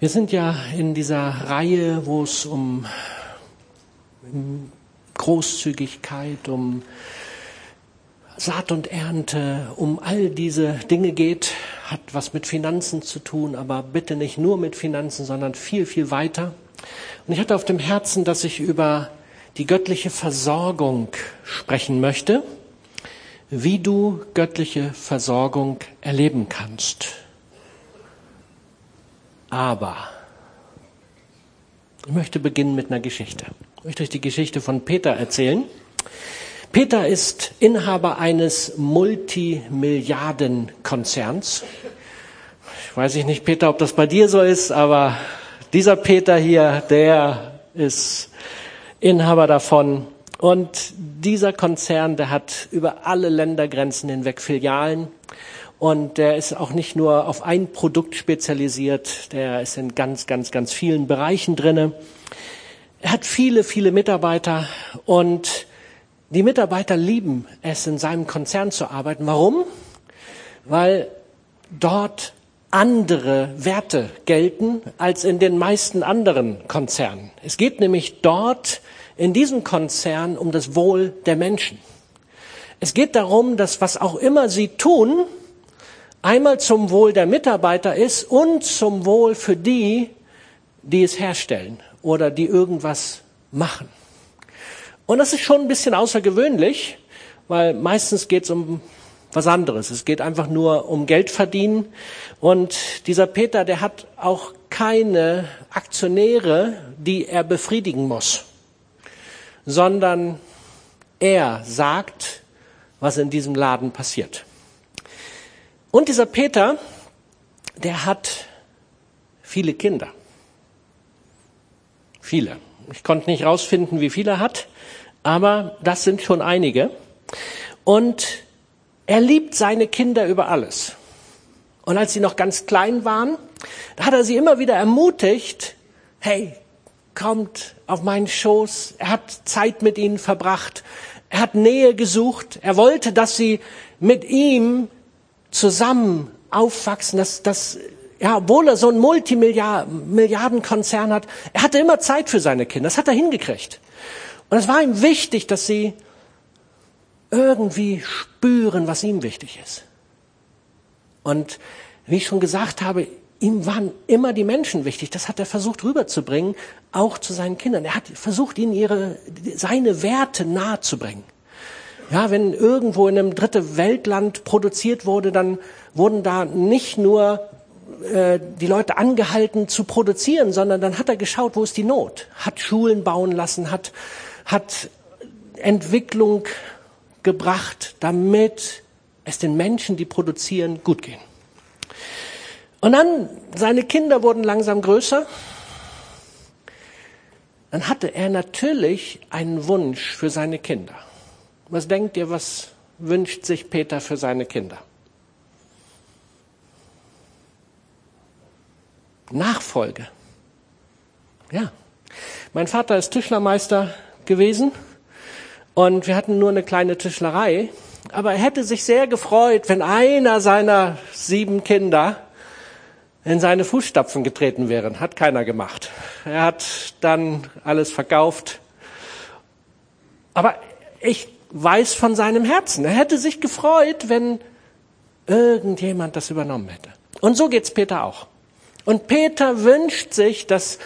Wir sind ja in dieser Reihe, wo es um Großzügigkeit, um Saat und Ernte, um all diese Dinge geht, hat was mit Finanzen zu tun, aber bitte nicht nur mit Finanzen, sondern viel, viel weiter. Und ich hatte auf dem Herzen, dass ich über die göttliche Versorgung sprechen möchte, wie du göttliche Versorgung erleben kannst. Aber ich möchte beginnen mit einer Geschichte. Ich möchte euch die Geschichte von Peter erzählen. Peter ist Inhaber eines Multimilliardenkonzerns. Ich weiß nicht, Peter, ob das bei dir so ist, aber dieser Peter hier, der ist Inhaber davon. Und dieser Konzern, der hat über alle Ländergrenzen hinweg Filialen. Und der ist auch nicht nur auf ein Produkt spezialisiert, der ist in ganz, ganz, ganz vielen Bereichen drinne. Er hat viele, viele Mitarbeiter und die Mitarbeiter lieben es, in seinem Konzern zu arbeiten. Warum? Weil dort andere Werte gelten als in den meisten anderen Konzernen. Es geht nämlich dort in diesem Konzern um das Wohl der Menschen. Es geht darum, dass was auch immer sie tun, einmal zum Wohl der Mitarbeiter ist und zum Wohl für die, die es herstellen oder die irgendwas machen. Und das ist schon ein bisschen außergewöhnlich, weil meistens geht es um was anderes. Es geht einfach nur um Geld verdienen. Und dieser Peter, der hat auch keine Aktionäre, die er befriedigen muss, sondern er sagt, was in diesem Laden passiert. Und dieser Peter, der hat viele Kinder. Viele. Ich konnte nicht rausfinden, wie viele er hat, aber das sind schon einige. Und er liebt seine Kinder über alles. Und als sie noch ganz klein waren, da hat er sie immer wieder ermutigt, hey, kommt auf meinen Schoß. Er hat Zeit mit ihnen verbracht. Er hat Nähe gesucht. Er wollte, dass sie mit ihm zusammen aufwachsen, dass, dass ja, obwohl er so einen Multimilliardenkonzern hat, er hatte immer Zeit für seine Kinder. Das hat er hingekriegt. Und es war ihm wichtig, dass sie irgendwie spüren, was ihm wichtig ist. Und wie ich schon gesagt habe, ihm waren immer die Menschen wichtig. Das hat er versucht rüberzubringen, auch zu seinen Kindern. Er hat versucht, ihnen ihre, seine Werte nahezubringen. Ja, wenn irgendwo in einem dritte Weltland produziert wurde, dann wurden da nicht nur äh, die Leute angehalten zu produzieren, sondern dann hat er geschaut, wo ist die Not, hat Schulen bauen lassen, hat, hat Entwicklung gebracht, damit es den Menschen, die produzieren, gut gehen. Und dann, seine Kinder wurden langsam größer. Dann hatte er natürlich einen Wunsch für seine Kinder. Was denkt ihr, was wünscht sich Peter für seine Kinder? Nachfolge. Ja. Mein Vater ist Tischlermeister gewesen und wir hatten nur eine kleine Tischlerei. Aber er hätte sich sehr gefreut, wenn einer seiner sieben Kinder in seine Fußstapfen getreten wäre. Hat keiner gemacht. Er hat dann alles verkauft. Aber ich weiß von seinem Herzen. Er hätte sich gefreut, wenn irgendjemand das übernommen hätte. Und so geht's Peter auch. Und Peter wünscht sich, dass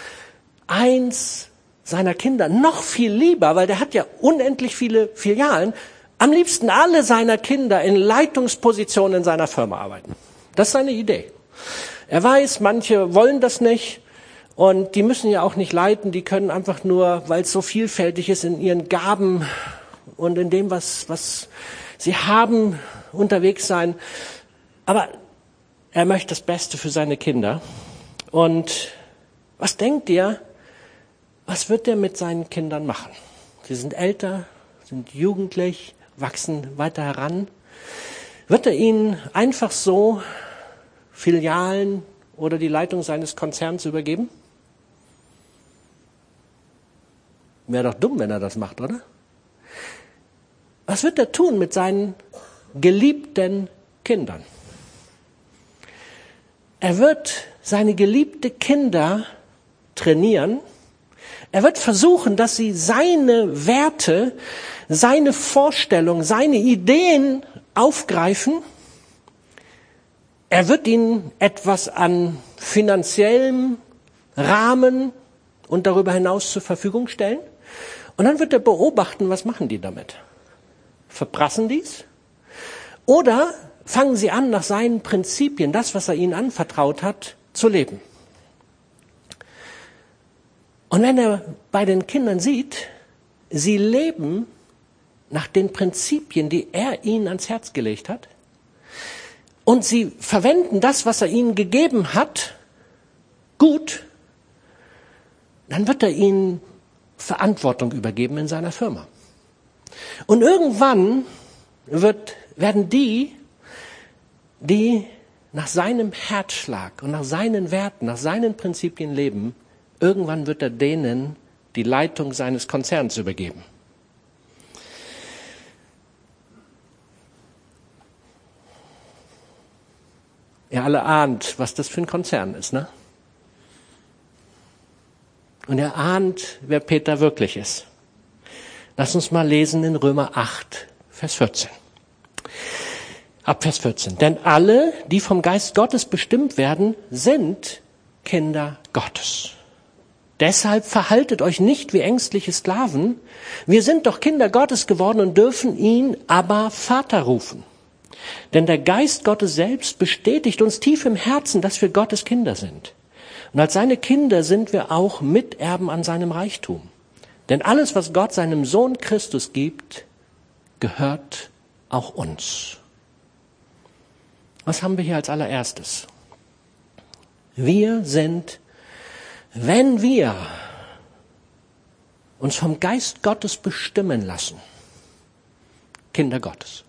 eins seiner Kinder noch viel lieber, weil der hat ja unendlich viele Filialen, am liebsten alle seiner Kinder in Leitungspositionen in seiner Firma arbeiten. Das ist seine Idee. Er weiß, manche wollen das nicht und die müssen ja auch nicht leiten, die können einfach nur, weil es so vielfältig ist, in ihren Gaben und in dem, was, was sie haben, unterwegs sein. Aber er möchte das Beste für seine Kinder. Und was denkt ihr, was wird er mit seinen Kindern machen? Sie sind älter, sind jugendlich, wachsen weiter heran. Wird er ihnen einfach so Filialen oder die Leitung seines Konzerns übergeben? Wäre doch dumm, wenn er das macht, oder? Was wird er tun mit seinen geliebten Kindern? Er wird seine geliebte Kinder trainieren. Er wird versuchen, dass sie seine Werte, seine Vorstellungen, seine Ideen aufgreifen. Er wird ihnen etwas an finanziellem Rahmen und darüber hinaus zur Verfügung stellen. Und dann wird er beobachten, was machen die damit? Verprassen dies? Oder fangen sie an, nach seinen Prinzipien, das, was er ihnen anvertraut hat, zu leben? Und wenn er bei den Kindern sieht, sie leben nach den Prinzipien, die er ihnen ans Herz gelegt hat, und sie verwenden das, was er ihnen gegeben hat, gut, dann wird er ihnen Verantwortung übergeben in seiner Firma. Und irgendwann wird, werden die, die nach seinem Herzschlag und nach seinen Werten, nach seinen Prinzipien leben, irgendwann wird er denen die Leitung seines Konzerns übergeben. Ihr alle ahnt, was das für ein Konzern ist, ne? Und er ahnt, wer Peter wirklich ist. Lass uns mal lesen in Römer 8, Vers 14. Ab Vers 14. Denn alle, die vom Geist Gottes bestimmt werden, sind Kinder Gottes. Deshalb verhaltet euch nicht wie ängstliche Sklaven. Wir sind doch Kinder Gottes geworden und dürfen ihn aber Vater rufen. Denn der Geist Gottes selbst bestätigt uns tief im Herzen, dass wir Gottes Kinder sind. Und als seine Kinder sind wir auch Miterben an seinem Reichtum. Denn alles, was Gott seinem Sohn Christus gibt, gehört auch uns. Was haben wir hier als allererstes? Wir sind, wenn wir uns vom Geist Gottes bestimmen lassen, Kinder Gottes.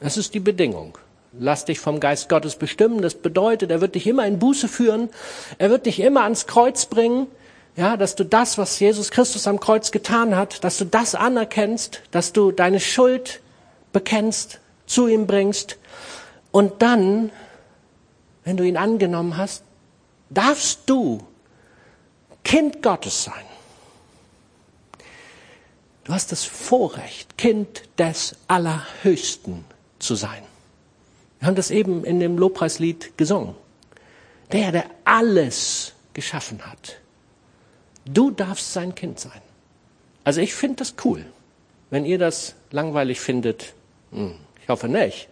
Das ist die Bedingung. Lass dich vom Geist Gottes bestimmen. Das bedeutet, er wird dich immer in Buße führen. Er wird dich immer ans Kreuz bringen. Ja, dass du das, was Jesus Christus am Kreuz getan hat, dass du das anerkennst, dass du deine Schuld bekennst, zu ihm bringst. Und dann, wenn du ihn angenommen hast, darfst du Kind Gottes sein. Du hast das Vorrecht, Kind des Allerhöchsten zu sein. Wir haben das eben in dem Lobpreislied gesungen. Der, der alles geschaffen hat. Du darfst sein Kind sein. Also ich finde das cool. Wenn ihr das langweilig findet, hm, ich hoffe nicht.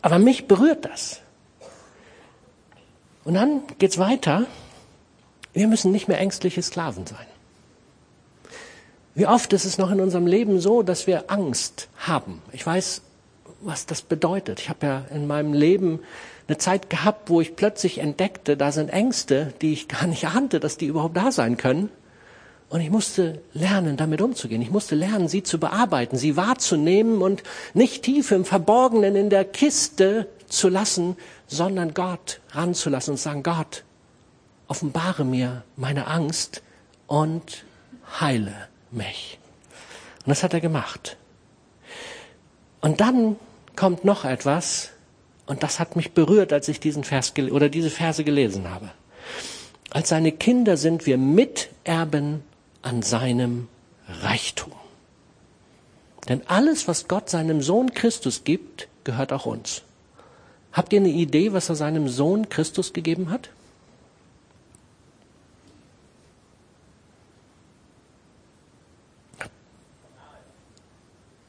Aber mich berührt das. Und dann geht's weiter. Wir müssen nicht mehr ängstliche Sklaven sein. Wie oft ist es noch in unserem Leben so, dass wir Angst haben? Ich weiß, was das bedeutet. Ich habe ja in meinem Leben eine Zeit gehabt, wo ich plötzlich entdeckte, da sind Ängste, die ich gar nicht ahnte, dass die überhaupt da sein können. Und ich musste lernen, damit umzugehen. Ich musste lernen, sie zu bearbeiten, sie wahrzunehmen und nicht tief im Verborgenen in der Kiste zu lassen, sondern Gott ranzulassen und sagen, Gott, offenbare mir meine Angst und heile mich. Und das hat er gemacht. Und dann kommt noch etwas, und das hat mich berührt, als ich diesen Vers oder diese Verse gelesen habe. Als seine Kinder sind wir Miterben an seinem Reichtum. Denn alles, was Gott seinem Sohn Christus gibt, gehört auch uns. Habt ihr eine Idee, was er seinem Sohn Christus gegeben hat?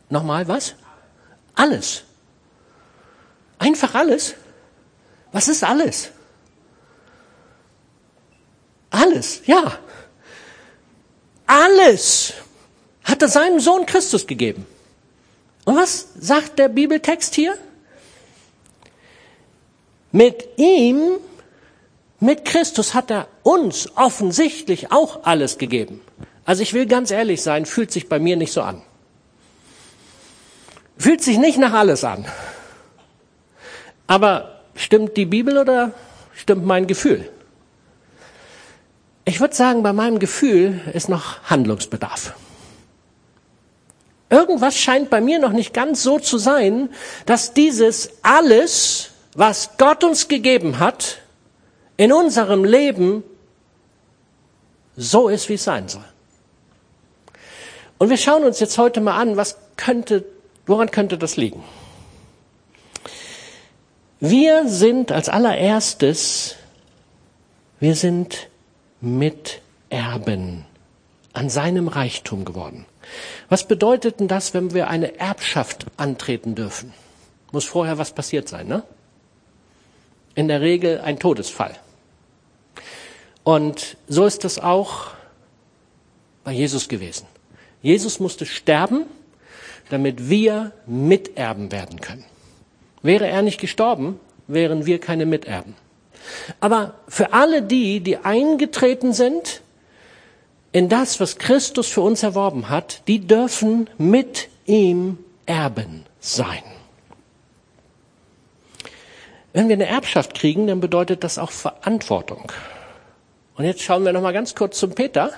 Nochmal was? Alles. Einfach alles. Was ist alles? Alles, ja. Alles hat er seinem Sohn Christus gegeben. Und was sagt der Bibeltext hier? Mit ihm, mit Christus hat er uns offensichtlich auch alles gegeben. Also ich will ganz ehrlich sein, fühlt sich bei mir nicht so an. Fühlt sich nicht nach alles an. Aber stimmt die Bibel oder stimmt mein Gefühl? Ich würde sagen, bei meinem Gefühl ist noch Handlungsbedarf. Irgendwas scheint bei mir noch nicht ganz so zu sein, dass dieses alles was Gott uns gegeben hat, in unserem Leben so ist, wie es sein soll. Und wir schauen uns jetzt heute mal an, was könnte, woran könnte das liegen? Wir sind als allererstes, wir sind Miterben an seinem Reichtum geworden. Was bedeutet denn das, wenn wir eine Erbschaft antreten dürfen? Muss vorher was passiert sein, ne? In der Regel ein Todesfall. Und so ist es auch bei Jesus gewesen. Jesus musste sterben, damit wir Miterben werden können. Wäre er nicht gestorben, wären wir keine Miterben. Aber für alle die, die eingetreten sind in das, was Christus für uns erworben hat, die dürfen mit ihm Erben sein. Wenn wir eine Erbschaft kriegen, dann bedeutet das auch Verantwortung. Und jetzt schauen wir noch mal ganz kurz zum Peter.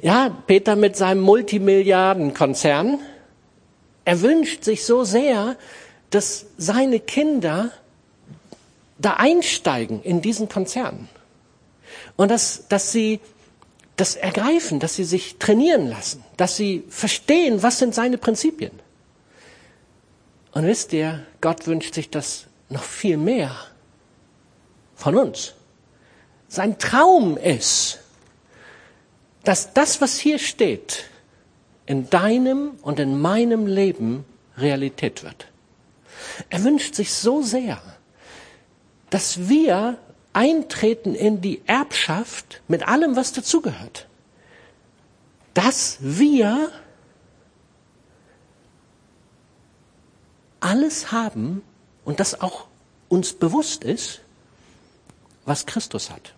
Ja, Peter mit seinem Multimilliardenkonzern. Er wünscht sich so sehr, dass seine Kinder da einsteigen in diesen Konzern. Und dass, dass sie das ergreifen, dass sie sich trainieren lassen, dass sie verstehen, was sind seine Prinzipien. Und wisst ihr, Gott wünscht sich das noch viel mehr von uns. Sein Traum ist, dass das, was hier steht, in deinem und in meinem Leben Realität wird. Er wünscht sich so sehr, dass wir eintreten in die Erbschaft mit allem, was dazugehört. Dass wir alles haben und das auch uns bewusst ist, was Christus hat.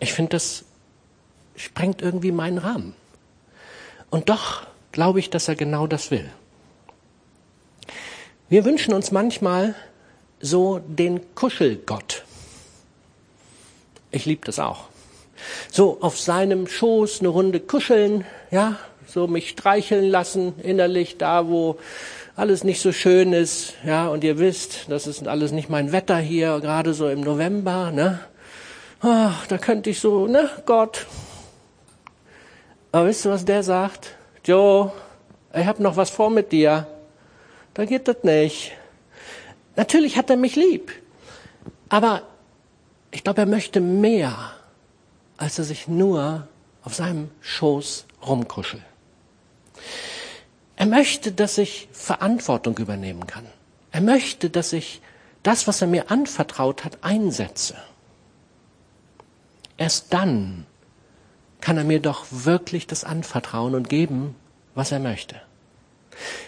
Ich finde, das sprengt irgendwie meinen Rahmen. Und doch glaube ich, dass er genau das will. Wir wünschen uns manchmal so den Kuschelgott. Ich liebe das auch. So auf seinem Schoß eine Runde kuscheln, ja, so mich streicheln lassen innerlich da, wo alles nicht so schön ist, ja, und ihr wisst, das ist alles nicht mein Wetter hier, gerade so im November, ne? Ach, da könnte ich so, ne, Gott. Aber wisst ihr, was der sagt? Joe, ich hab noch was vor mit dir. Da geht das nicht. Natürlich hat er mich lieb. Aber ich glaube, er möchte mehr, als er sich nur auf seinem Schoß rumkuschelt. Er möchte, dass ich Verantwortung übernehmen kann. Er möchte, dass ich das, was er mir anvertraut hat, einsetze. Erst dann kann er mir doch wirklich das anvertrauen und geben, was er möchte.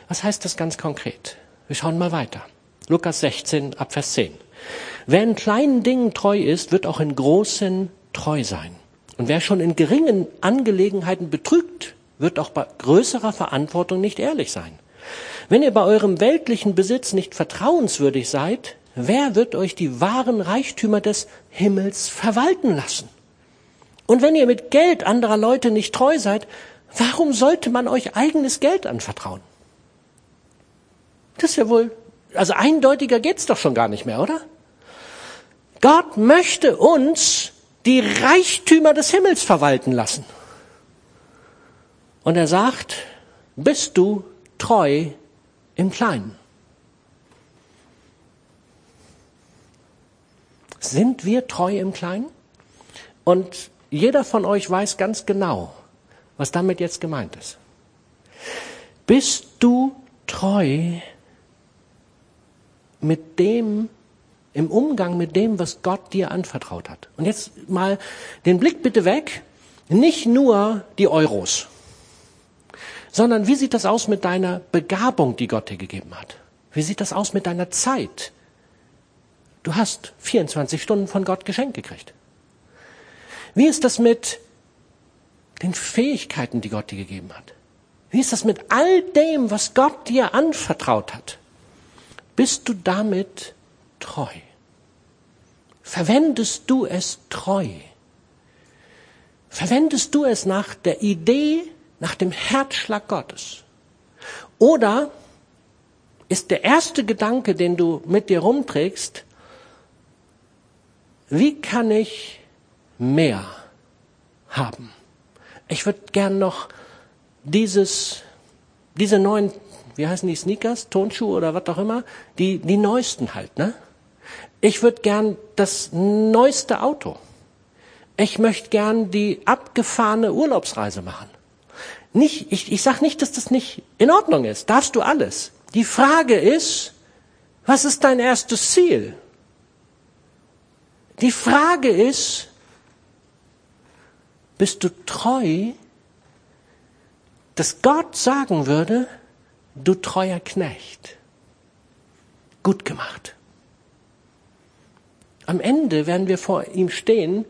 Was heißt das ganz konkret? Wir schauen mal weiter. Lukas 16 ab Vers 10. Wer in kleinen Dingen treu ist, wird auch in großen treu sein. Und wer schon in geringen Angelegenheiten betrügt, wird auch bei größerer Verantwortung nicht ehrlich sein. Wenn ihr bei eurem weltlichen Besitz nicht vertrauenswürdig seid, wer wird euch die wahren Reichtümer des Himmels verwalten lassen? Und wenn ihr mit Geld anderer Leute nicht treu seid, warum sollte man euch eigenes Geld anvertrauen? Das ist ja wohl, also eindeutiger geht's doch schon gar nicht mehr, oder? Gott möchte uns die Reichtümer des Himmels verwalten lassen. Und er sagt, bist du treu im Kleinen? Sind wir treu im Kleinen? Und jeder von euch weiß ganz genau, was damit jetzt gemeint ist. Bist du treu mit dem, im Umgang mit dem, was Gott dir anvertraut hat? Und jetzt mal den Blick bitte weg. Nicht nur die Euros, sondern wie sieht das aus mit deiner Begabung, die Gott dir gegeben hat? Wie sieht das aus mit deiner Zeit? Du hast 24 Stunden von Gott geschenkt gekriegt. Wie ist das mit den Fähigkeiten, die Gott dir gegeben hat? Wie ist das mit all dem, was Gott dir anvertraut hat? Bist du damit treu? Verwendest du es treu? Verwendest du es nach der Idee, nach dem Herzschlag Gottes? Oder ist der erste Gedanke, den du mit dir rumträgst, wie kann ich mehr haben? Ich würde gern noch dieses, diese neuen, wie heißen die Sneakers, Tonschuhe oder was auch immer, die, die neuesten halt, ne? Ich würde gern das neueste Auto. Ich möchte gern die abgefahrene Urlaubsreise machen. Nicht, ich, ich sage nicht, dass das nicht in Ordnung ist. Darfst du alles. Die Frage ist, was ist dein erstes Ziel? Die Frage ist, bist du treu, dass Gott sagen würde, du treuer Knecht, gut gemacht. Am Ende werden wir vor ihm stehen,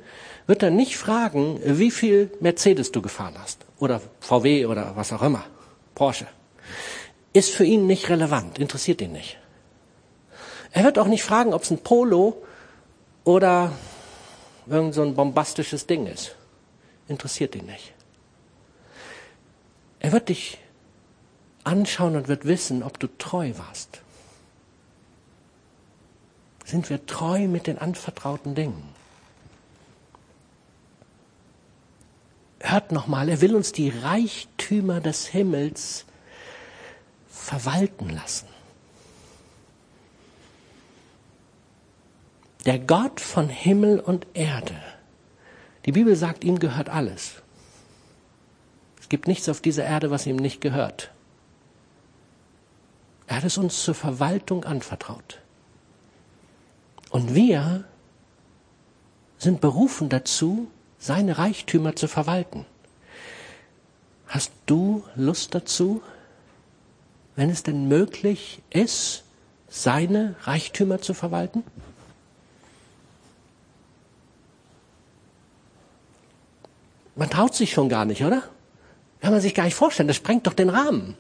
wird er nicht fragen, wie viel Mercedes du gefahren hast oder VW oder was auch immer, Porsche. Ist für ihn nicht relevant, interessiert ihn nicht. Er wird auch nicht fragen, ob es ein Polo oder irgend so ein bombastisches Ding ist. Interessiert ihn nicht. Er wird dich anschauen und wird wissen, ob du treu warst. Sind wir treu mit den anvertrauten Dingen? Hört nochmal, er will uns die Reichtümer des Himmels verwalten lassen. Der Gott von Himmel und Erde. Die Bibel sagt, ihm gehört alles. Es gibt nichts auf dieser Erde, was ihm nicht gehört. Er hat es uns zur Verwaltung anvertraut. Und wir sind berufen dazu, seine Reichtümer zu verwalten. Hast du Lust dazu, wenn es denn möglich ist, seine Reichtümer zu verwalten? Man traut sich schon gar nicht, oder? Kann man sich gar nicht vorstellen, das sprengt doch den Rahmen.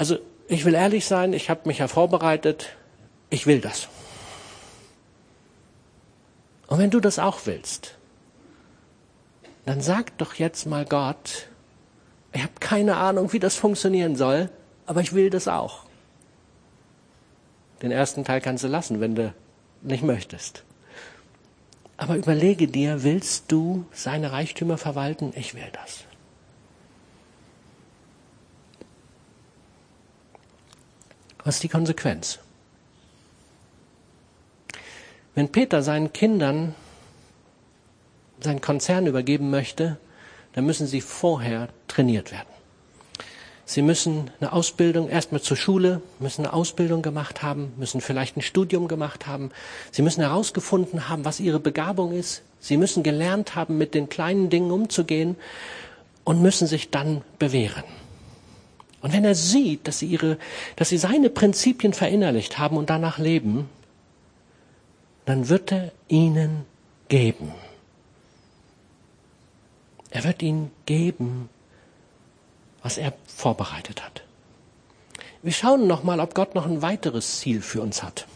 Also ich will ehrlich sein, ich habe mich ja vorbereitet, ich will das. Und wenn du das auch willst, dann sag doch jetzt mal Gott, ich habe keine Ahnung, wie das funktionieren soll, aber ich will das auch. Den ersten Teil kannst du lassen, wenn du nicht möchtest. Aber überlege dir, willst du seine Reichtümer verwalten? Ich will das. Was ist die Konsequenz? Wenn Peter seinen Kindern seinen Konzern übergeben möchte, dann müssen sie vorher trainiert werden. Sie müssen eine Ausbildung, erstmal zur Schule, müssen eine Ausbildung gemacht haben, müssen vielleicht ein Studium gemacht haben. Sie müssen herausgefunden haben, was ihre Begabung ist. Sie müssen gelernt haben, mit den kleinen Dingen umzugehen und müssen sich dann bewähren. Und wenn er sieht, dass sie ihre, dass sie seine Prinzipien verinnerlicht haben und danach leben, dann wird er ihnen geben. Er wird ihnen geben, was er vorbereitet hat. Wir schauen nochmal, ob Gott noch ein weiteres Ziel für uns hat.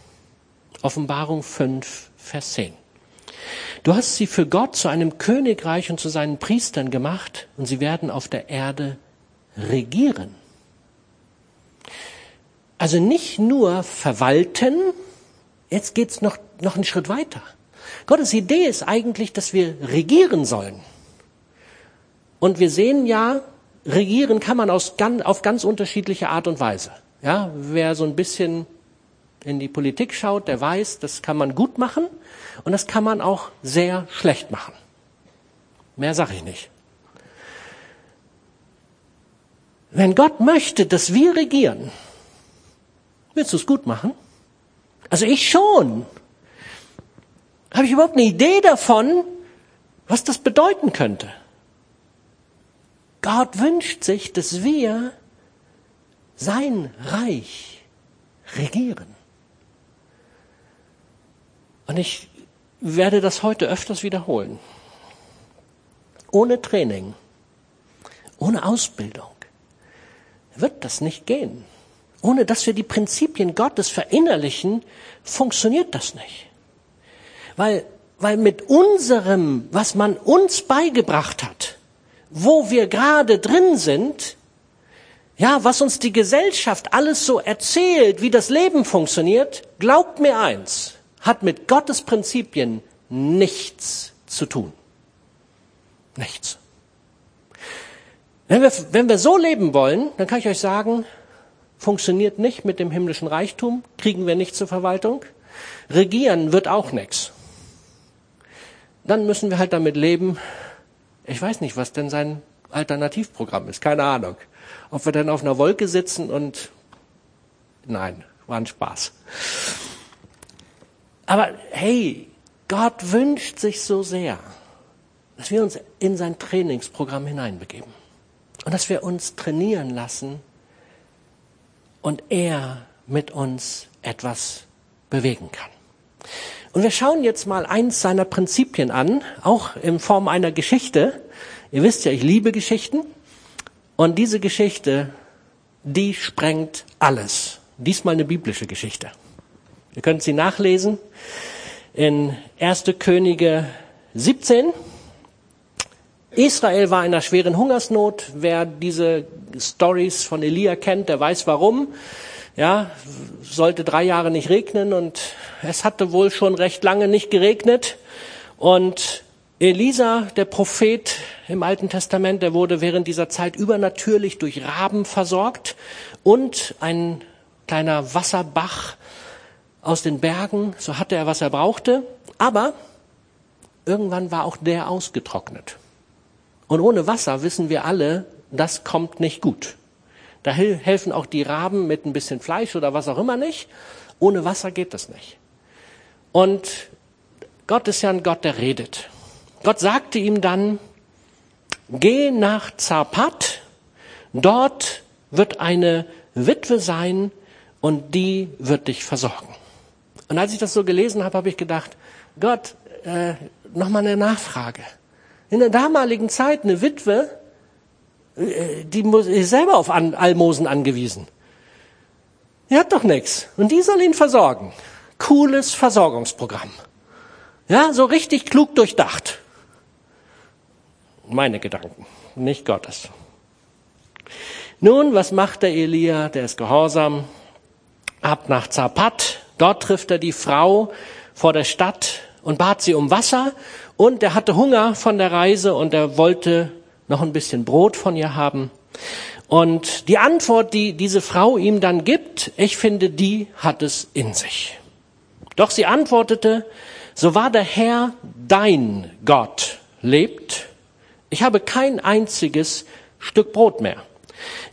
Offenbarung 5, Vers 10. Du hast sie für Gott zu einem Königreich und zu seinen Priestern gemacht und sie werden auf der Erde regieren. Also nicht nur verwalten, jetzt geht's noch, noch einen Schritt weiter. Gottes Idee ist eigentlich, dass wir regieren sollen. Und wir sehen ja, regieren kann man aus, auf ganz unterschiedliche Art und Weise. Ja, wer so ein bisschen in die Politik schaut, der weiß, das kann man gut machen und das kann man auch sehr schlecht machen. Mehr sage ich nicht. Wenn Gott möchte, dass wir regieren, willst du es gut machen? Also ich schon. Habe ich überhaupt eine Idee davon, was das bedeuten könnte? Gott wünscht sich, dass wir sein Reich regieren. Und ich werde das heute öfters wiederholen. Ohne Training, ohne Ausbildung wird das nicht gehen. Ohne dass wir die Prinzipien Gottes verinnerlichen, funktioniert das nicht. Weil, weil mit unserem, was man uns beigebracht hat, wo wir gerade drin sind, Ja, was uns die Gesellschaft alles so erzählt, wie das Leben funktioniert, glaubt mir eins, hat mit Gottes Prinzipien nichts zu tun. Nichts. Wenn wir, wenn wir so leben wollen, dann kann ich euch sagen, funktioniert nicht mit dem himmlischen Reichtum, kriegen wir nicht zur Verwaltung. Regieren wird auch nichts. Dann müssen wir halt damit leben. Ich weiß nicht, was denn sein Alternativprogramm ist, keine Ahnung. Ob wir dann auf einer Wolke sitzen und nein, war ein Spaß. Aber hey, Gott wünscht sich so sehr, dass wir uns in sein Trainingsprogramm hineinbegeben und dass wir uns trainieren lassen und er mit uns etwas bewegen kann. Und wir schauen jetzt mal eins seiner Prinzipien an, auch in Form einer Geschichte. Ihr wisst ja, ich liebe Geschichten. Und diese Geschichte, die sprengt alles. Diesmal eine biblische Geschichte. Ihr könnt sie nachlesen in 1. Könige 17. Israel war in einer schweren Hungersnot. Wer diese Stories von Elia kennt, der weiß warum. Ja, sollte drei Jahre nicht regnen und es hatte wohl schon recht lange nicht geregnet. Und Elisa, der Prophet im Alten Testament, der wurde während dieser Zeit übernatürlich durch Raben versorgt und ein kleiner Wasserbach aus den Bergen, so hatte er, was er brauchte. Aber irgendwann war auch der ausgetrocknet. Und ohne Wasser wissen wir alle, das kommt nicht gut. Da helfen auch die Raben mit ein bisschen Fleisch oder was auch immer nicht. Ohne Wasser geht das nicht. Und Gott ist ja ein Gott, der redet. Gott sagte ihm dann, geh nach Zapat, dort wird eine Witwe sein und die wird dich versorgen. Und als ich das so gelesen habe, habe ich gedacht, Gott, äh, nochmal eine Nachfrage. In der damaligen Zeit eine Witwe, äh, die ist selber auf Almosen angewiesen. Die hat doch nichts. Und die soll ihn versorgen. Cooles Versorgungsprogramm. Ja, so richtig klug durchdacht. Meine Gedanken, nicht Gottes. Nun, was macht der Elia? Der ist gehorsam. Ab nach Zapat. Dort trifft er die Frau vor der Stadt und bat sie um Wasser. Und er hatte Hunger von der Reise und er wollte noch ein bisschen Brot von ihr haben. Und die Antwort, die diese Frau ihm dann gibt, ich finde, die hat es in sich. Doch sie antwortete, so wahr der Herr dein Gott lebt, ich habe kein einziges Stück Brot mehr.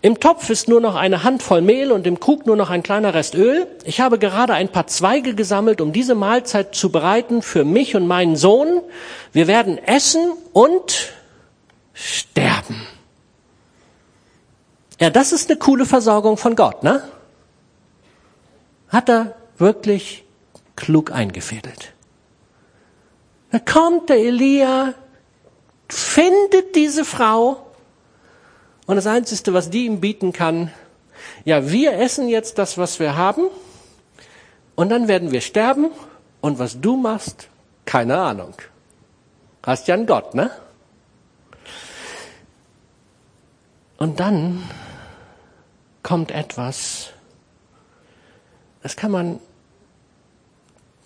Im Topf ist nur noch eine Handvoll Mehl und im Krug nur noch ein kleiner Rest Öl. Ich habe gerade ein paar Zweige gesammelt, um diese Mahlzeit zu bereiten für mich und meinen Sohn. Wir werden essen und sterben. Ja, das ist eine coole Versorgung von Gott, ne? Hat er wirklich klug eingefädelt. Da kommt der Elia, findet diese Frau und das Einzige, was die ihm bieten kann, ja, wir essen jetzt das, was wir haben und dann werden wir sterben und was du machst, keine Ahnung. Hast ja einen Gott, ne? Und dann kommt etwas, das kann man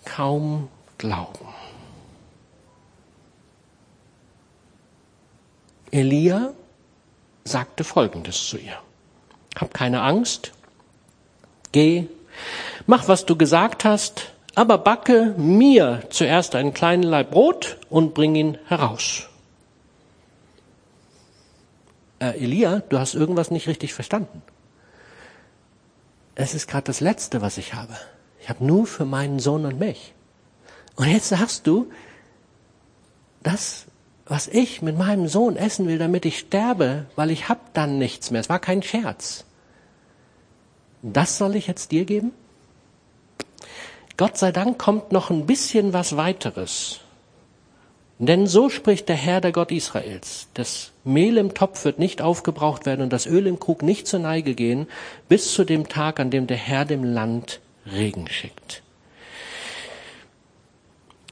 kaum glauben. Elia sagte Folgendes zu ihr. Hab keine Angst, geh, mach, was du gesagt hast, aber backe mir zuerst einen kleinen Leib Brot und bring ihn heraus. Äh, Elia, du hast irgendwas nicht richtig verstanden. Es ist gerade das Letzte, was ich habe. Ich habe nur für meinen Sohn und mich. Und jetzt sagst du, das was ich mit meinem Sohn essen will, damit ich sterbe, weil ich hab dann nichts mehr. Es war kein Scherz. Das soll ich jetzt dir geben? Gott sei Dank kommt noch ein bisschen was weiteres. Denn so spricht der Herr, der Gott Israels. Das Mehl im Topf wird nicht aufgebraucht werden und das Öl im Krug nicht zur Neige gehen, bis zu dem Tag, an dem der Herr dem Land Regen schickt.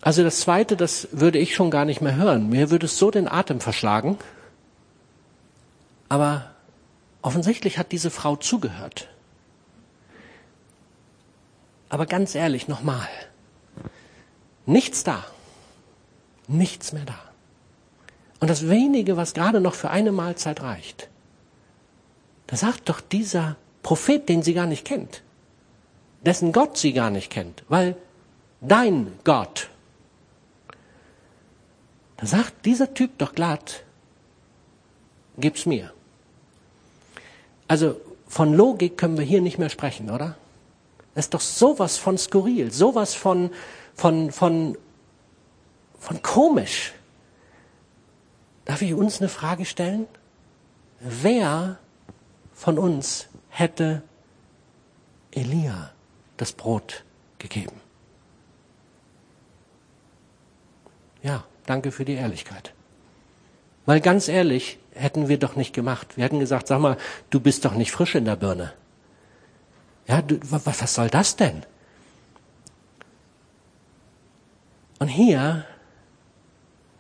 Also das Zweite, das würde ich schon gar nicht mehr hören. Mir würde es so den Atem verschlagen. Aber Offensichtlich hat diese Frau zugehört. Aber ganz ehrlich, nochmal. Nichts da. Nichts mehr da. Und das wenige, was gerade noch für eine Mahlzeit reicht, da sagt doch dieser Prophet, den sie gar nicht kennt, dessen Gott sie gar nicht kennt, weil dein Gott, da sagt dieser Typ doch glatt, gib's mir. Also von Logik können wir hier nicht mehr sprechen, oder? Das ist doch sowas von skurril, sowas von, von, von, von komisch. Darf ich uns eine Frage stellen? Wer von uns hätte Elia das Brot gegeben? Ja, danke für die Ehrlichkeit. Weil ganz ehrlich, hätten wir doch nicht gemacht. Wir hätten gesagt, sag mal, du bist doch nicht frisch in der Birne. Ja, du, was, was soll das denn? Und hier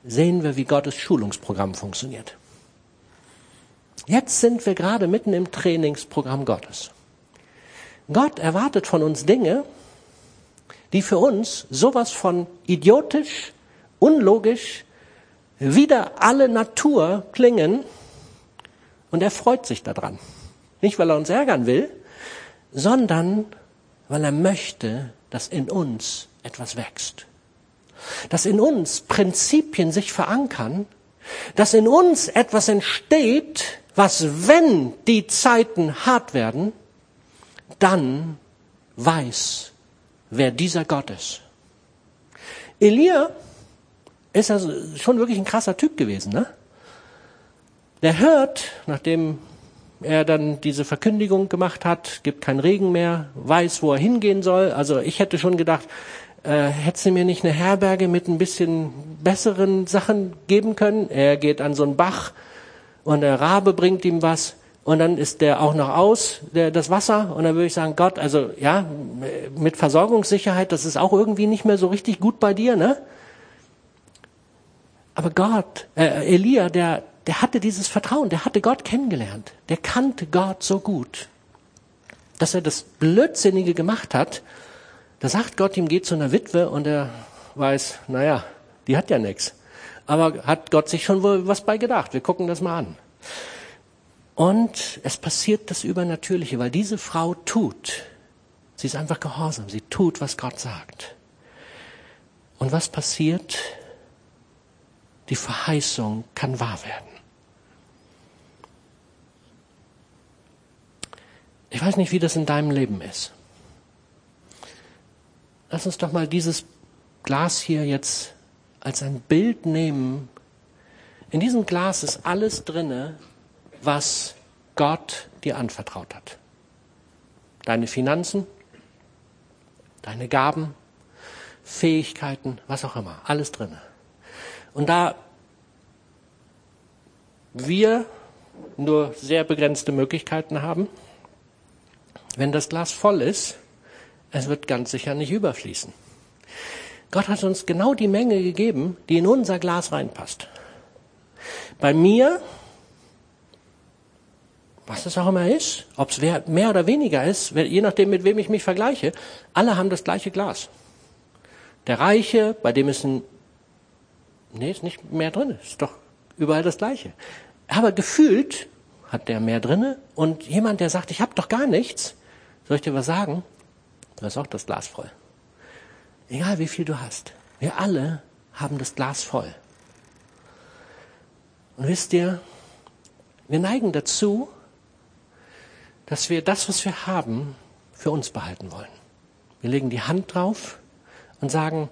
sehen wir, wie Gottes Schulungsprogramm funktioniert. Jetzt sind wir gerade mitten im Trainingsprogramm Gottes. Gott erwartet von uns Dinge, die für uns sowas von idiotisch, unlogisch, wieder alle Natur klingen und er freut sich daran. Nicht, weil er uns ärgern will, sondern weil er möchte, dass in uns etwas wächst. Dass in uns Prinzipien sich verankern, dass in uns etwas entsteht, was, wenn die Zeiten hart werden, dann weiß, wer dieser Gott ist. Elia ist also schon wirklich ein krasser Typ gewesen, ne? Der hört, nachdem er dann diese Verkündigung gemacht hat, gibt keinen Regen mehr, weiß, wo er hingehen soll. Also ich hätte schon gedacht, äh, hätte sie mir nicht eine Herberge mit ein bisschen besseren Sachen geben können? Er geht an so einen Bach und der Rabe bringt ihm was und dann ist der auch noch aus, der, das Wasser. Und dann würde ich sagen, Gott, also ja, mit Versorgungssicherheit, das ist auch irgendwie nicht mehr so richtig gut bei dir, ne? Aber Gott, äh, Elia, der, der hatte dieses Vertrauen, der hatte Gott kennengelernt, der kannte Gott so gut, dass er das Blödsinnige gemacht hat. Da sagt Gott ihm, geht zu einer Witwe und er weiß, naja, die hat ja nichts. Aber hat Gott sich schon wohl was bei gedacht. Wir gucken das mal an. Und es passiert das Übernatürliche, weil diese Frau tut. Sie ist einfach gehorsam. Sie tut, was Gott sagt. Und was passiert? Die Verheißung kann wahr werden. Ich weiß nicht, wie das in deinem Leben ist. Lass uns doch mal dieses Glas hier jetzt als ein Bild nehmen. In diesem Glas ist alles drinne, was Gott dir anvertraut hat. Deine Finanzen, deine Gaben, Fähigkeiten, was auch immer, alles drinne. Und da wir nur sehr begrenzte Möglichkeiten haben, wenn das Glas voll ist, es wird ganz sicher nicht überfließen. Gott hat uns genau die Menge gegeben, die in unser Glas reinpasst. Bei mir, was es auch immer ist, ob es mehr oder weniger ist, je nachdem, mit wem ich mich vergleiche, alle haben das gleiche Glas. Der Reiche, bei dem ist ein, nee, ist nicht mehr drin, ist doch überall das Gleiche. Aber gefühlt hat der mehr drinne und jemand, der sagt, ich habe doch gar nichts, soll ich dir was sagen? Du hast auch das Glas voll. Egal wie viel du hast. Wir alle haben das Glas voll. Und wisst ihr, wir neigen dazu, dass wir das, was wir haben, für uns behalten wollen. Wir legen die Hand drauf und sagen,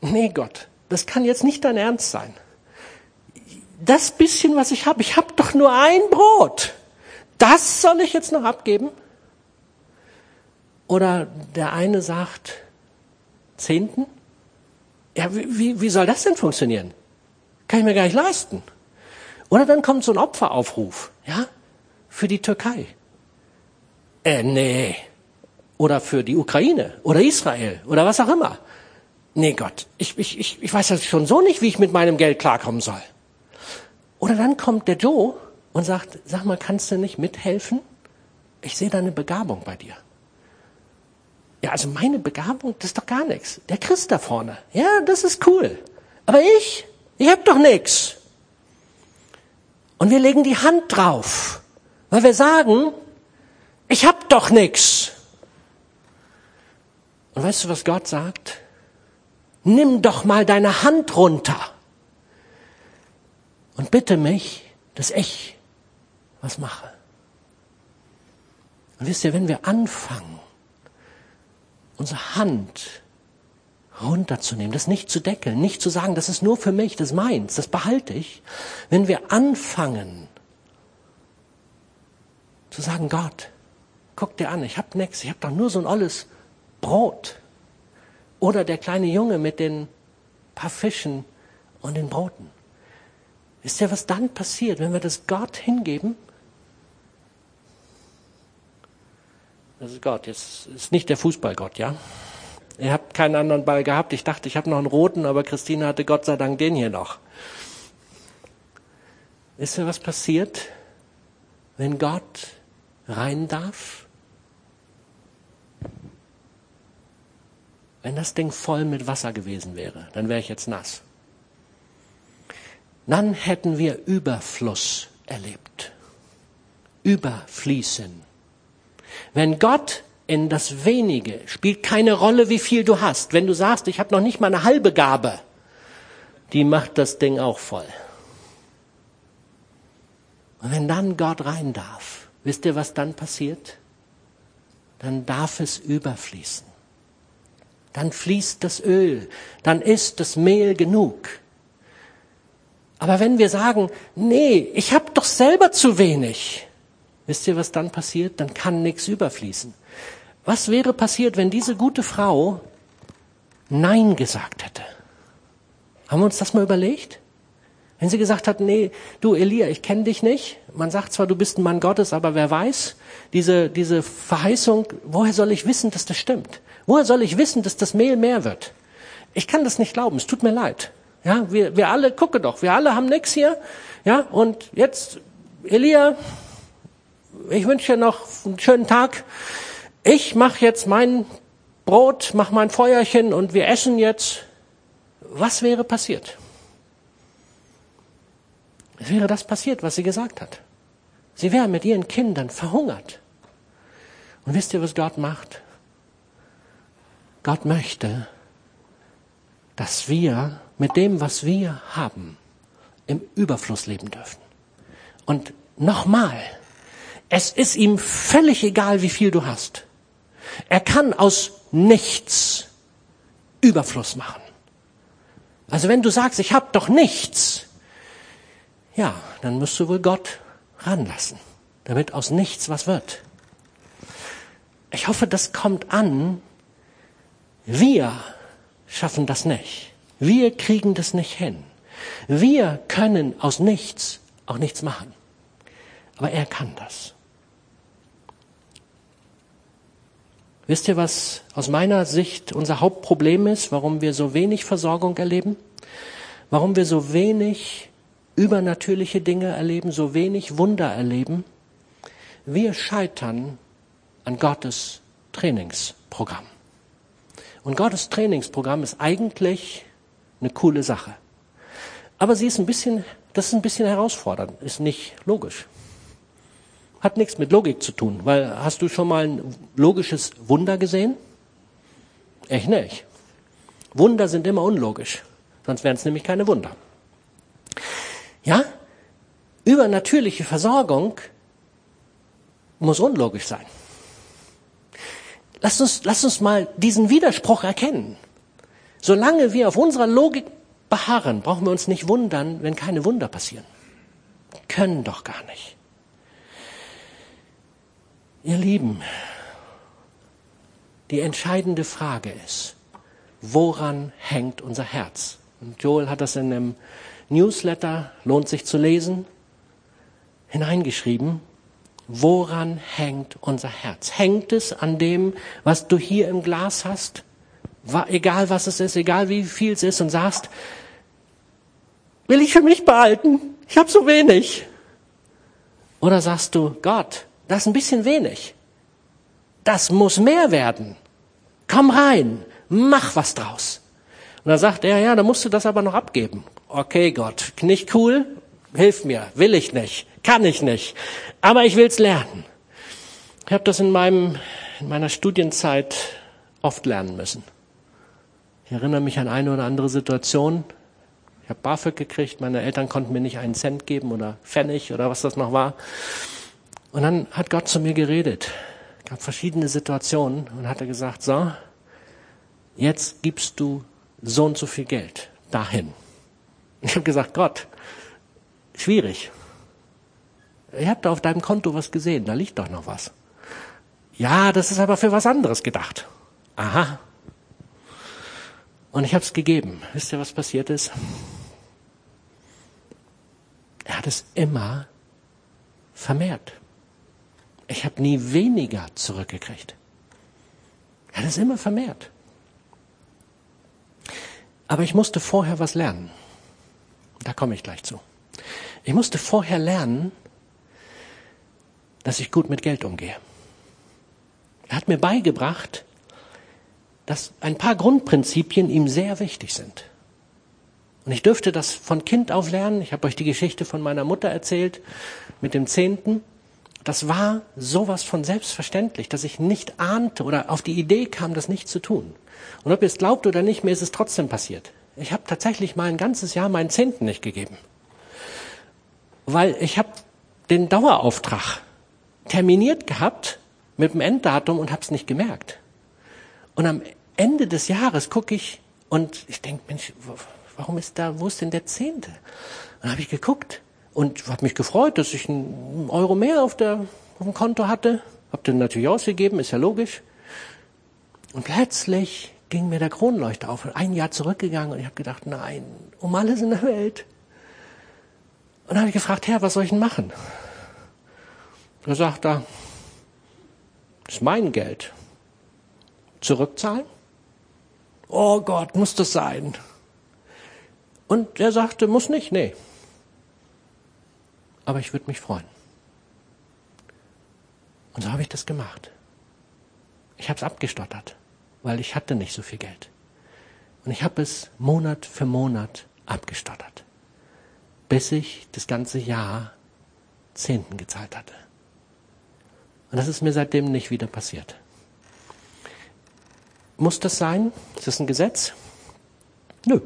nee Gott, das kann jetzt nicht dein Ernst sein. Das bisschen, was ich habe, ich habe doch nur ein Brot. Das soll ich jetzt noch abgeben? Oder der eine sagt, Zehnten? Ja, wie, wie soll das denn funktionieren? Kann ich mir gar nicht leisten. Oder dann kommt so ein Opferaufruf, ja, für die Türkei. Äh, nee. Oder für die Ukraine oder Israel oder was auch immer. Nee, Gott, ich, ich, ich, ich weiß jetzt schon so nicht, wie ich mit meinem Geld klarkommen soll. Oder dann kommt der Joe und sagt, sag mal, kannst du nicht mithelfen? Ich sehe da eine Begabung bei dir. Ja, also meine Begabung, das ist doch gar nichts. Der Christ da vorne, ja, das ist cool. Aber ich, ich hab doch nichts. Und wir legen die Hand drauf, weil wir sagen, ich hab doch nichts. Und weißt du, was Gott sagt? Nimm doch mal deine Hand runter und bitte mich, dass ich was mache. Und wisst ihr, wenn wir anfangen, unsere Hand runterzunehmen, das nicht zu deckeln, nicht zu sagen, das ist nur für mich, das ist meins, das behalte ich. Wenn wir anfangen zu sagen, Gott, guck dir an, ich hab nix, ich hab doch nur so ein olles Brot. Oder der kleine Junge mit den paar Fischen und den Broten. Wisst ihr, was dann passiert, wenn wir das Gott hingeben? Das ist Gott, jetzt ist nicht der Fußballgott, ja? Ihr habt keinen anderen Ball gehabt. Ich dachte, ich habe noch einen roten, aber Christine hatte Gott sei Dank den hier noch. Wisst ihr, was passiert, wenn Gott rein darf? Wenn das Ding voll mit Wasser gewesen wäre, dann wäre ich jetzt nass. Dann hätten wir Überfluss erlebt. Überfließen. Wenn Gott in das Wenige spielt keine Rolle, wie viel du hast. Wenn du sagst, ich habe noch nicht mal eine halbe Gabe, die macht das Ding auch voll. Und wenn dann Gott rein darf, wisst ihr, was dann passiert? Dann darf es überfließen. Dann fließt das Öl, dann ist das Mehl genug. Aber wenn wir sagen, nee, ich habe doch selber zu wenig, wisst ihr, was dann passiert? Dann kann nichts überfließen. Was wäre passiert, wenn diese gute Frau Nein gesagt hätte? Haben wir uns das mal überlegt? Wenn sie gesagt hat, nee, du Elia, ich kenne dich nicht. Man sagt zwar, du bist ein Mann Gottes, aber wer weiß, diese, diese Verheißung, woher soll ich wissen, dass das stimmt? Woher soll ich wissen, dass das Mehl mehr wird? Ich kann das nicht glauben, es tut mir leid. Ja, wir, wir alle, gucke doch, wir alle haben nix hier. Ja, und jetzt, Elia, ich wünsche dir noch einen schönen Tag ich mache jetzt mein Brot, mache mein Feuerchen und wir essen jetzt. Was wäre passiert? Es wäre das passiert, was sie gesagt hat. Sie wäre mit ihren Kindern verhungert. Und wisst ihr, was Gott macht? Gott möchte, dass wir mit dem, was wir haben, im Überfluss leben dürfen. Und nochmal, es ist ihm völlig egal, wie viel du hast. Er kann aus nichts Überfluss machen. Also wenn du sagst, ich habe doch nichts, ja, dann musst du wohl Gott ranlassen, damit aus nichts was wird. Ich hoffe, das kommt an. Wir schaffen das nicht. Wir kriegen das nicht hin. Wir können aus nichts auch nichts machen. Aber er kann das. Wisst ihr, was aus meiner Sicht unser Hauptproblem ist, warum wir so wenig Versorgung erleben? Warum wir so wenig übernatürliche Dinge erleben, so wenig Wunder erleben? Wir scheitern an Gottes Trainingsprogramm. Und Gottes Trainingsprogramm ist eigentlich eine coole Sache. Aber sie ist ein bisschen, das ist ein bisschen herausfordernd, ist nicht logisch. Hat nichts mit Logik zu tun, weil hast du schon mal ein logisches Wunder gesehen? Ich nicht. Wunder sind immer unlogisch, sonst wären es nämlich keine Wunder. Ja? Übernatürliche Versorgung muss unlogisch sein. Lass uns, lass uns mal diesen Widerspruch erkennen. Solange wir auf unserer Logik beharren, brauchen wir uns nicht wundern, wenn keine Wunder passieren. Können doch gar nicht. Ihr Lieben, die entscheidende Frage ist, woran hängt unser Herz? Und Joel hat das in einem Newsletter, lohnt sich zu lesen, hineingeschrieben. Woran hängt unser Herz? Hängt es an dem, was du hier im Glas hast? Egal was es ist, egal wie viel es ist und sagst, will ich für mich behalten? Ich habe so wenig. Oder sagst du, Gott, das ist ein bisschen wenig. Das muss mehr werden. Komm rein, mach was draus. Und dann sagt er, ja, dann musst du das aber noch abgeben. Okay, Gott, nicht cool, hilf mir, will ich nicht, kann ich nicht, aber ich will's lernen. Ich habe das in, meinem, in meiner Studienzeit oft lernen müssen. Ich erinnere mich an eine oder andere Situation. Ich habe BAföG gekriegt, meine Eltern konnten mir nicht einen Cent geben oder Pfennig oder was das noch war. Und dann hat Gott zu mir geredet. Es gab verschiedene Situationen und hat er gesagt, so, jetzt gibst du so und so viel Geld dahin. Ich habe gesagt, Gott, schwierig. Ich habe da auf deinem Konto was gesehen, da liegt doch noch was. Ja, das ist aber für was anderes gedacht. Aha. Und ich habe es gegeben. Wisst ihr, was passiert ist? Er hat es immer vermehrt. Ich habe nie weniger zurückgekriegt. Er hat es immer vermehrt. Aber ich musste vorher was lernen. Da komme ich gleich zu. Ich musste vorher lernen, dass ich gut mit Geld umgehe. Er hat mir beigebracht, dass ein paar Grundprinzipien ihm sehr wichtig sind. Und ich dürfte das von Kind auf lernen. Ich habe euch die Geschichte von meiner Mutter erzählt mit dem Zehnten. Das war sowas von selbstverständlich, dass ich nicht ahnte oder auf die Idee kam, das nicht zu tun. Und ob ihr es glaubt oder nicht, mir ist es trotzdem passiert. Ich habe tatsächlich mal ein ganzes Jahr meinen Zehnten nicht gegeben. Weil ich habe den Dauerauftrag terminiert gehabt mit dem Enddatum und habe es nicht gemerkt. Und am Ende des Jahres gucke ich und ich denke, Mensch, warum ist da, wo ist denn der Zehnte? Dann habe ich geguckt und habe mich gefreut, dass ich einen Euro mehr auf, der, auf dem Konto hatte. Habe den natürlich ausgegeben, ist ja logisch. Und plötzlich ging mir der Kronleuchter auf. Ein Jahr zurückgegangen und ich habe gedacht, nein, um alles in der Welt. Und dann habe ich gefragt, Herr, was soll ich denn machen? Da sagt er, das ist mein Geld. Zurückzahlen? Oh Gott, muss das sein? Und er sagte, muss nicht, nee. Aber ich würde mich freuen. Und so habe ich das gemacht. Ich habe es abgestottert, weil ich hatte nicht so viel Geld. Und ich habe es Monat für Monat abgestottert, bis ich das ganze Jahr Zehnten gezahlt hatte. Und das ist mir seitdem nicht wieder passiert. Muss das sein? Ist das ein Gesetz? Nö.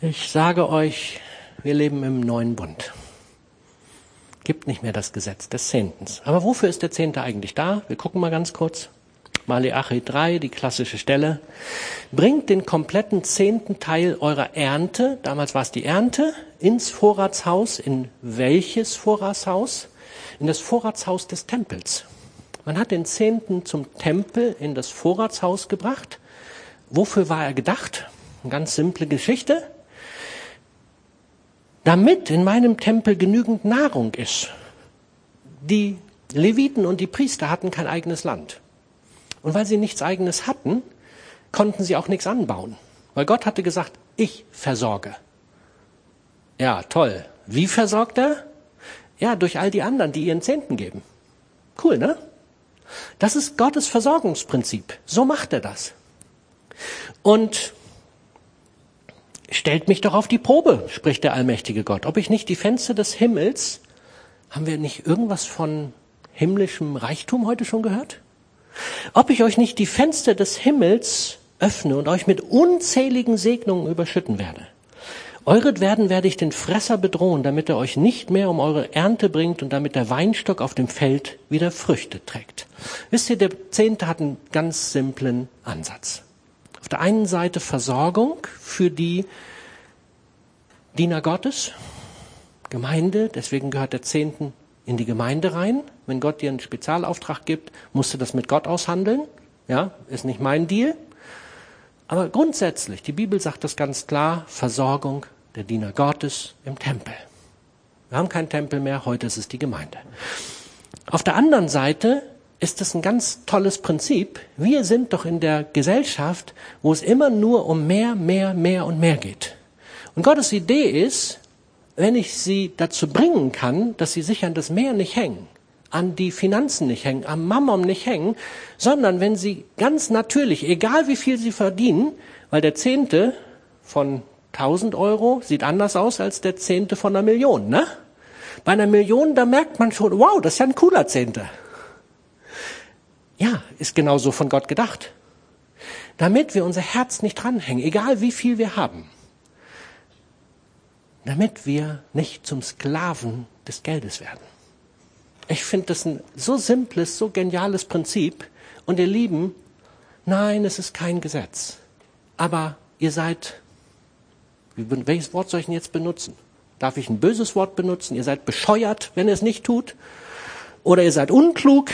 Ich sage euch, wir leben im neuen Bund. Gibt nicht mehr das Gesetz des Zehntens. Aber wofür ist der Zehnte eigentlich da? Wir gucken mal ganz kurz. Maleachi 3, die klassische Stelle. Bringt den kompletten zehnten Teil eurer Ernte, damals war es die Ernte, ins Vorratshaus. In welches Vorratshaus? In das Vorratshaus des Tempels. Man hat den Zehnten zum Tempel in das Vorratshaus gebracht. Wofür war er gedacht? Eine ganz simple Geschichte. Damit in meinem Tempel genügend Nahrung ist. Die Leviten und die Priester hatten kein eigenes Land. Und weil sie nichts eigenes hatten, konnten sie auch nichts anbauen. Weil Gott hatte gesagt, ich versorge. Ja, toll. Wie versorgt er? Ja, durch all die anderen, die ihren Zehnten geben. Cool, ne? Das ist Gottes Versorgungsprinzip. So macht er das. Und stellt mich doch auf die Probe, spricht der allmächtige Gott. Ob ich nicht die Fenster des Himmels, haben wir nicht irgendwas von himmlischem Reichtum heute schon gehört? Ob ich euch nicht die Fenster des Himmels öffne und euch mit unzähligen Segnungen überschütten werde. Euretwerden werde ich den Fresser bedrohen, damit er euch nicht mehr um eure Ernte bringt und damit der Weinstock auf dem Feld wieder Früchte trägt. Wisst ihr, der Zehnte hat einen ganz simplen Ansatz. Auf der einen Seite Versorgung für die Diener Gottes, Gemeinde, deswegen gehört der Zehnten in die Gemeinde rein. Wenn Gott dir einen Spezialauftrag gibt, musst du das mit Gott aushandeln. Ja, ist nicht mein Deal. Aber grundsätzlich, die Bibel sagt das ganz klar, Versorgung der Diener Gottes im Tempel. Wir haben keinen Tempel mehr, heute ist es die Gemeinde. Auf der anderen Seite ist es ein ganz tolles Prinzip. Wir sind doch in der Gesellschaft, wo es immer nur um mehr, mehr, mehr und mehr geht. Und Gottes Idee ist, wenn ich sie dazu bringen kann, dass sie sich an das Meer nicht hängen, an die Finanzen nicht hängen, am Mammon nicht hängen, sondern wenn sie ganz natürlich, egal wie viel sie verdienen, weil der Zehnte von 1000 Euro sieht anders aus als der Zehnte von einer Million, ne? Bei einer Million, da merkt man schon, wow, das ist ja ein cooler Zehnte. Ja, ist genauso von Gott gedacht. Damit wir unser Herz nicht dranhängen, egal wie viel wir haben. Damit wir nicht zum Sklaven des Geldes werden. Ich finde das ein so simples, so geniales Prinzip. Und ihr Lieben, nein, es ist kein Gesetz. Aber ihr seid, welches Wort soll ich denn jetzt benutzen? Darf ich ein böses Wort benutzen? Ihr seid bescheuert, wenn ihr es nicht tut? Oder ihr seid unklug?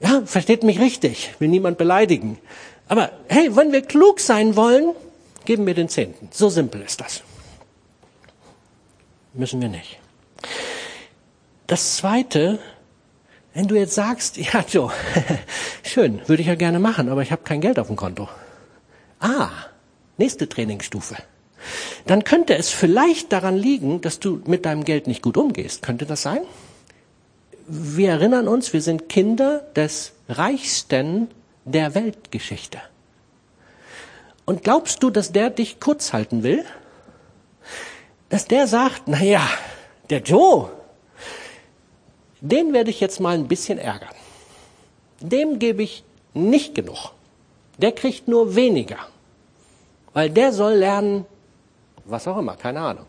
Ja, versteht mich richtig, will niemand beleidigen. Aber hey, wenn wir klug sein wollen, geben wir den Zehnten. So simpel ist das. Müssen wir nicht. Das Zweite, wenn du jetzt sagst, ja, Joe, schön, würde ich ja gerne machen, aber ich habe kein Geld auf dem Konto. Ah, nächste Trainingsstufe. Dann könnte es vielleicht daran liegen, dass du mit deinem Geld nicht gut umgehst. Könnte das sein? Wir erinnern uns, wir sind Kinder des Reichsten der Weltgeschichte. Und glaubst du, dass der dich kurz halten will? Dass der sagt, na ja, der Joe, den werde ich jetzt mal ein bisschen ärgern. Dem gebe ich nicht genug. Der kriegt nur weniger. Weil der soll lernen, was auch immer, keine Ahnung.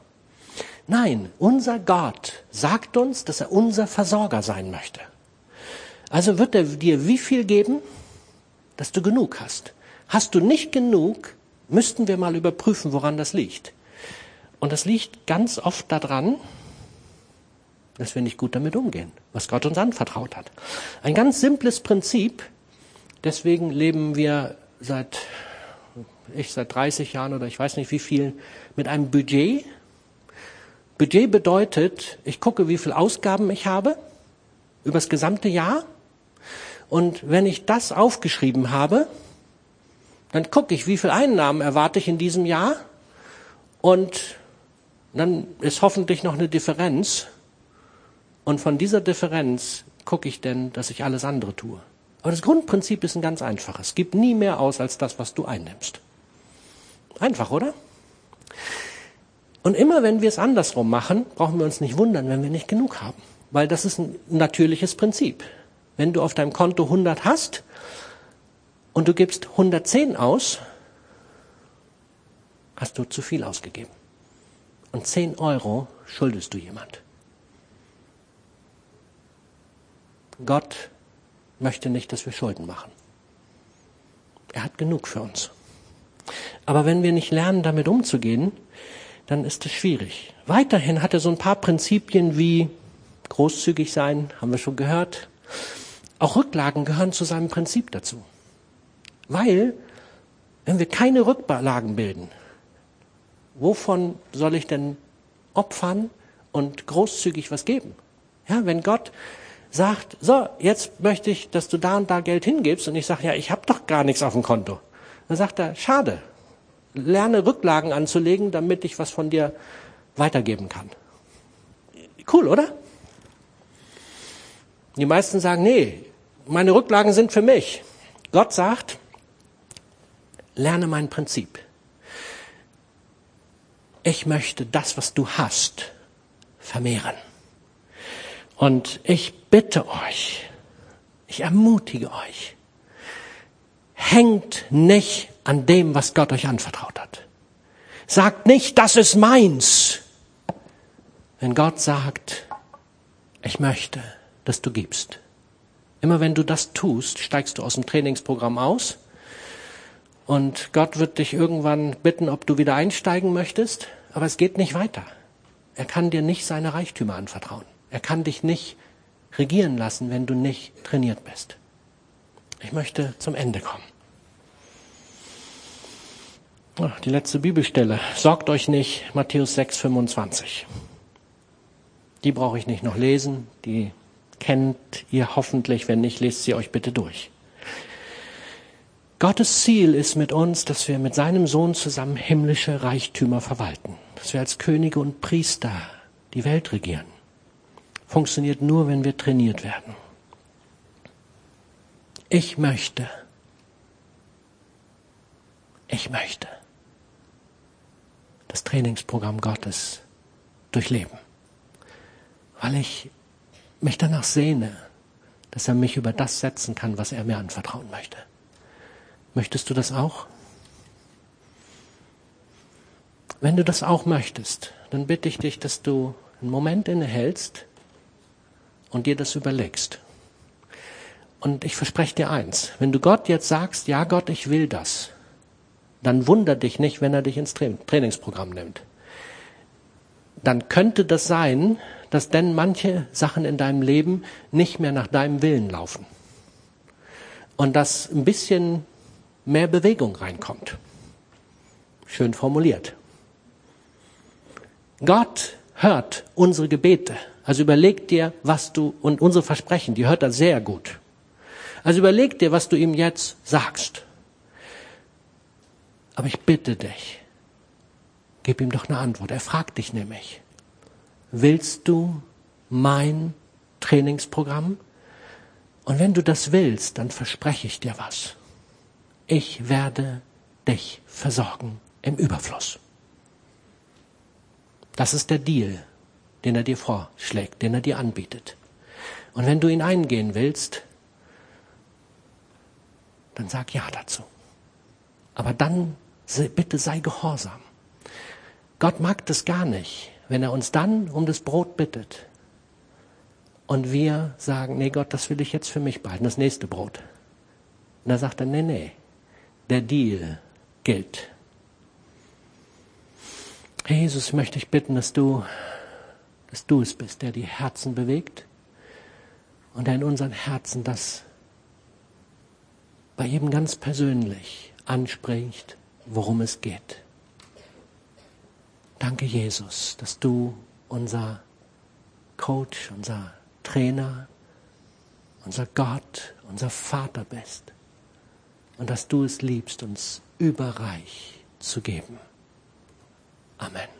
Nein, unser Gott sagt uns, dass er unser Versorger sein möchte. Also wird er dir wie viel geben, dass du genug hast. Hast du nicht genug, müssten wir mal überprüfen, woran das liegt. Und das liegt ganz oft daran, dass wir nicht gut damit umgehen, was Gott uns anvertraut hat. Ein ganz simples Prinzip. Deswegen leben wir seit, ich seit 30 Jahren oder ich weiß nicht wie viel, mit einem Budget. Budget bedeutet, ich gucke, wie viel Ausgaben ich habe übers gesamte Jahr. Und wenn ich das aufgeschrieben habe, dann gucke ich, wie viel Einnahmen erwarte ich in diesem Jahr. Und dann ist hoffentlich noch eine Differenz. Und von dieser Differenz gucke ich denn, dass ich alles andere tue. Aber das Grundprinzip ist ein ganz einfaches. Gib nie mehr aus als das, was du einnimmst. Einfach, oder? Und immer wenn wir es andersrum machen, brauchen wir uns nicht wundern, wenn wir nicht genug haben. Weil das ist ein natürliches Prinzip. Wenn du auf deinem Konto 100 hast und du gibst 110 aus, hast du zu viel ausgegeben. Und 10 Euro schuldest du jemand. Gott möchte nicht, dass wir Schulden machen. Er hat genug für uns. Aber wenn wir nicht lernen, damit umzugehen, dann ist es schwierig. Weiterhin hat er so ein paar Prinzipien wie großzügig sein, haben wir schon gehört. Auch Rücklagen gehören zu seinem Prinzip dazu. Weil, wenn wir keine Rücklagen bilden, wovon soll ich denn opfern und großzügig was geben? Ja, wenn Gott sagt, so, jetzt möchte ich, dass du da und da Geld hingibst und ich sage, ja, ich habe doch gar nichts auf dem Konto. Dann sagt er, schade, lerne Rücklagen anzulegen, damit ich was von dir weitergeben kann. Cool, oder? Die meisten sagen, nee, meine Rücklagen sind für mich. Gott sagt, lerne mein Prinzip. Ich möchte das, was du hast, vermehren. Und ich bitte euch, ich ermutige euch, hängt nicht an dem, was Gott euch anvertraut hat. Sagt nicht, das ist meins. Wenn Gott sagt, ich möchte, dass du gibst. Immer wenn du das tust, steigst du aus dem Trainingsprogramm aus und Gott wird dich irgendwann bitten, ob du wieder einsteigen möchtest, aber es geht nicht weiter. Er kann dir nicht seine Reichtümer anvertrauen. Er kann dich nicht regieren lassen, wenn du nicht trainiert bist. Ich möchte zum Ende kommen. Die letzte Bibelstelle. Sorgt euch nicht, Matthäus 6, 25. Die brauche ich nicht noch lesen. Die kennt ihr hoffentlich. Wenn nicht, lest sie euch bitte durch. Gottes Ziel ist mit uns, dass wir mit seinem Sohn zusammen himmlische Reichtümer verwalten. dass wir als Könige und Priester die Welt regieren. Funktioniert nur, wenn wir trainiert werden. Ich möchte, ich möchte das Trainingsprogramm Gottes durchleben, weil ich mich danach sehne, dass er mich über das setzen kann, was er mir anvertrauen möchte. Möchtest du das auch? Wenn du das auch möchtest, dann bitte ich dich, dass du einen Moment innehältst und dir das überlegst. Und ich verspreche dir eins, wenn du Gott jetzt sagst, ja Gott, ich will das, dann wunder dich nicht, wenn er dich ins Trainingsprogramm nimmt. Dann könnte das sein, dass denn manche Sachen in deinem Leben nicht mehr nach deinem Willen laufen. Und dass ein bisschen mehr Bewegung reinkommt. Schön formuliert. Gott hört unsere Gebete. Also überleg dir, was du, und unsere Versprechen, die hört er sehr gut. Also überleg dir, was du ihm jetzt sagst. Aber ich bitte dich, gib ihm doch eine Antwort. Er fragt dich nämlich, willst du mein Trainingsprogramm? Und wenn du das willst, dann verspreche ich dir was. Ich werde dich versorgen im Überfluss. Das ist der Deal, den er dir vorschlägt, den er dir anbietet. Und wenn du ihn eingehen willst, dann sag ja dazu. Aber dann bitte sei gehorsam. Gott mag das gar nicht, wenn er uns dann um das Brot bittet und wir sagen, nee Gott, das will ich jetzt für mich behalten, das nächste Brot. Und da sagt er, nee, nee, der Deal gilt. Jesus, möchte ich bitten, dass du, dass du es bist, der die Herzen bewegt und der in unseren Herzen das bei jedem ganz persönlich anspricht, worum es geht. Danke, Jesus, dass du unser Coach, unser Trainer, unser Gott, unser Vater bist und dass du es liebst, uns überreich zu geben. Amen.